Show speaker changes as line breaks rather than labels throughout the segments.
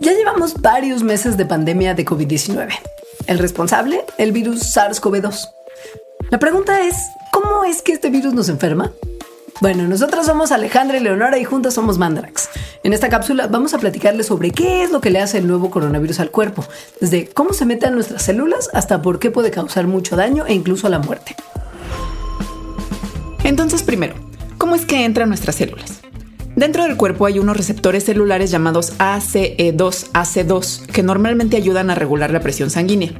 Ya llevamos varios meses de pandemia de COVID-19. El responsable, el virus SARS-CoV-2. La pregunta es, ¿cómo es que este virus nos enferma? Bueno, nosotras somos Alejandra y Leonora y juntas somos Mandarax. En esta cápsula vamos a platicarles sobre qué es lo que le hace el nuevo coronavirus al cuerpo, desde cómo se mete a nuestras células hasta por qué puede causar mucho daño e incluso la muerte.
Entonces, primero, ¿cómo es que entra a nuestras células? Dentro del cuerpo hay unos receptores celulares llamados ACE2, AC2, que normalmente ayudan a regular la presión sanguínea.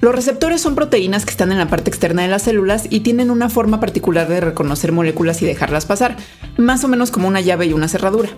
Los receptores son proteínas que están en la parte externa de las células y tienen una forma particular de reconocer moléculas y dejarlas pasar, más o menos como una llave y una cerradura.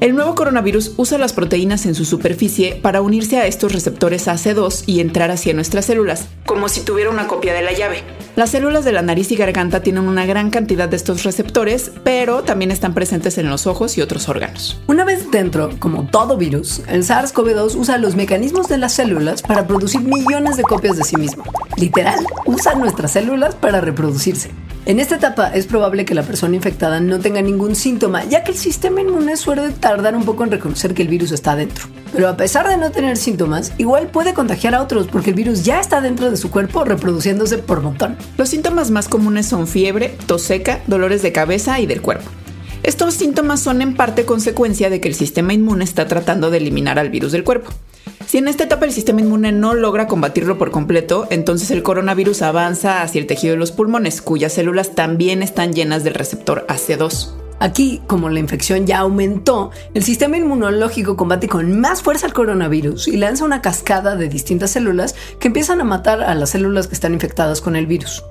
El nuevo coronavirus usa las proteínas en su superficie para unirse a estos receptores AC2 y entrar hacia nuestras células, como si tuviera una copia de la llave. Las células de la nariz y garganta tienen una gran cantidad de estos receptores, pero también están presentes en los ojos y otros órganos.
Una vez dentro, como todo virus, el SARS-CoV-2 usa los mecanismos de las células para producir millones de copias de sí mismo. Literal, usa nuestras células para reproducirse. En esta etapa es probable que la persona infectada no tenga ningún síntoma, ya que el sistema inmune suele tardar un poco en reconocer que el virus está dentro. Pero a pesar de no tener síntomas, igual puede contagiar a otros porque el virus ya está dentro de su cuerpo reproduciéndose por montón.
Los síntomas más comunes son fiebre, tos seca, dolores de cabeza y del cuerpo. Estos síntomas son en parte consecuencia de que el sistema inmune está tratando de eliminar al virus del cuerpo. Si en esta etapa el sistema inmune no logra combatirlo por completo, entonces el coronavirus avanza hacia el tejido de los pulmones, cuyas células también están llenas del receptor AC2.
Aquí, como la infección ya aumentó, el sistema inmunológico combate con más fuerza al coronavirus y lanza una cascada de distintas células que empiezan a matar a las células que están infectadas con el virus.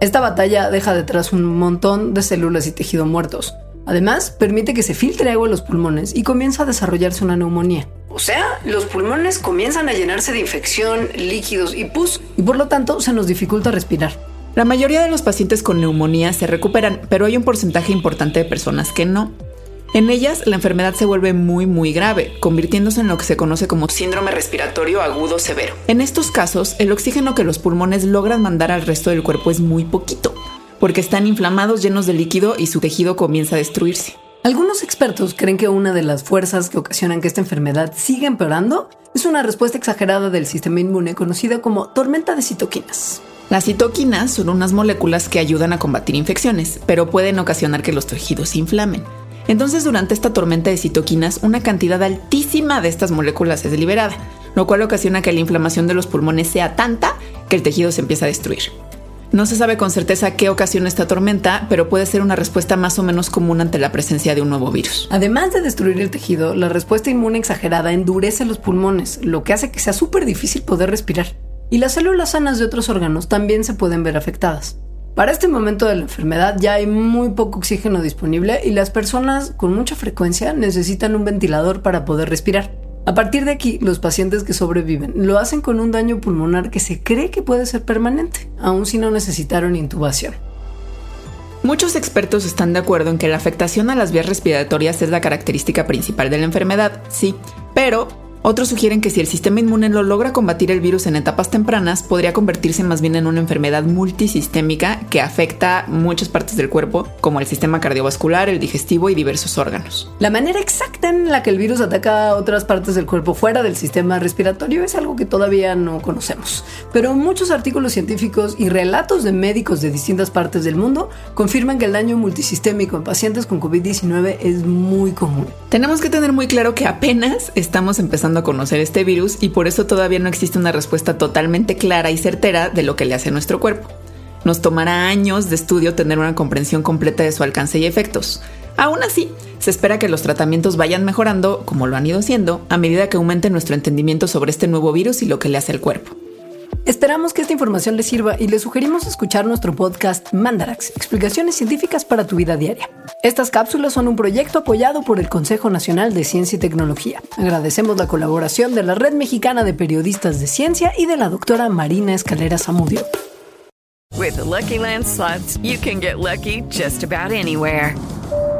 Esta batalla deja detrás un montón de células y tejido muertos. Además, permite que se filtre agua a los pulmones y comienza a desarrollarse una neumonía. O sea, los pulmones comienzan a llenarse de infección, líquidos y pus, y por lo tanto se nos dificulta respirar.
La mayoría de los pacientes con neumonía se recuperan, pero hay un porcentaje importante de personas que no. En ellas, la enfermedad se vuelve muy muy grave, convirtiéndose en lo que se conoce como síndrome respiratorio agudo severo. En estos casos, el oxígeno que los pulmones logran mandar al resto del cuerpo es muy poquito, porque están inflamados llenos de líquido y su tejido comienza a destruirse.
Algunos expertos creen que una de las fuerzas que ocasionan que esta enfermedad siga empeorando es una respuesta exagerada del sistema inmune conocida como tormenta de citoquinas.
Las citoquinas son unas moléculas que ayudan a combatir infecciones, pero pueden ocasionar que los tejidos se inflamen. Entonces, durante esta tormenta de citoquinas, una cantidad altísima de estas moléculas es liberada, lo cual ocasiona que la inflamación de los pulmones sea tanta que el tejido se empieza a destruir. No se sabe con certeza qué ocasiona esta tormenta, pero puede ser una respuesta más o menos común ante la presencia de un nuevo virus.
Además de destruir el tejido, la respuesta inmune exagerada endurece los pulmones, lo que hace que sea súper difícil poder respirar. Y las células sanas de otros órganos también se pueden ver afectadas. Para este momento de la enfermedad ya hay muy poco oxígeno disponible y las personas con mucha frecuencia necesitan un ventilador para poder respirar. A partir de aquí, los pacientes que sobreviven lo hacen con un daño pulmonar que se cree que puede ser permanente, aun si no necesitaron intubación.
Muchos expertos están de acuerdo en que la afectación a las vías respiratorias es la característica principal de la enfermedad, sí, pero otros sugieren que si el sistema inmune lo logra combatir el virus en etapas tempranas, podría convertirse más bien en una enfermedad multisistémica que afecta muchas partes del cuerpo, como el sistema cardiovascular, el digestivo y diversos órganos.
La manera exacta en la que el virus ataca otras partes del cuerpo fuera del sistema respiratorio es algo que todavía no conocemos, pero muchos artículos científicos y relatos de médicos de distintas partes del mundo confirman que el daño multisistémico en pacientes con COVID-19 es muy común.
Tenemos que tener muy claro que apenas estamos empezando a conocer este virus y por eso todavía no existe una respuesta totalmente clara y certera de lo que le hace a nuestro cuerpo. Nos tomará años de estudio tener una comprensión completa de su alcance y efectos. Aún así, se espera que los tratamientos vayan mejorando, como lo han ido haciendo, a medida que aumente nuestro entendimiento sobre este nuevo virus y lo que le hace al cuerpo.
Esperamos que esta información les sirva y les sugerimos escuchar nuestro podcast Mandarax, explicaciones científicas para tu vida diaria. Estas cápsulas son un proyecto apoyado por el Consejo Nacional de Ciencia y Tecnología. Agradecemos la colaboración de la Red Mexicana de Periodistas de Ciencia y de la doctora Marina Escalera Zamudio.
With Lucky Land slots, you can get lucky just about anywhere.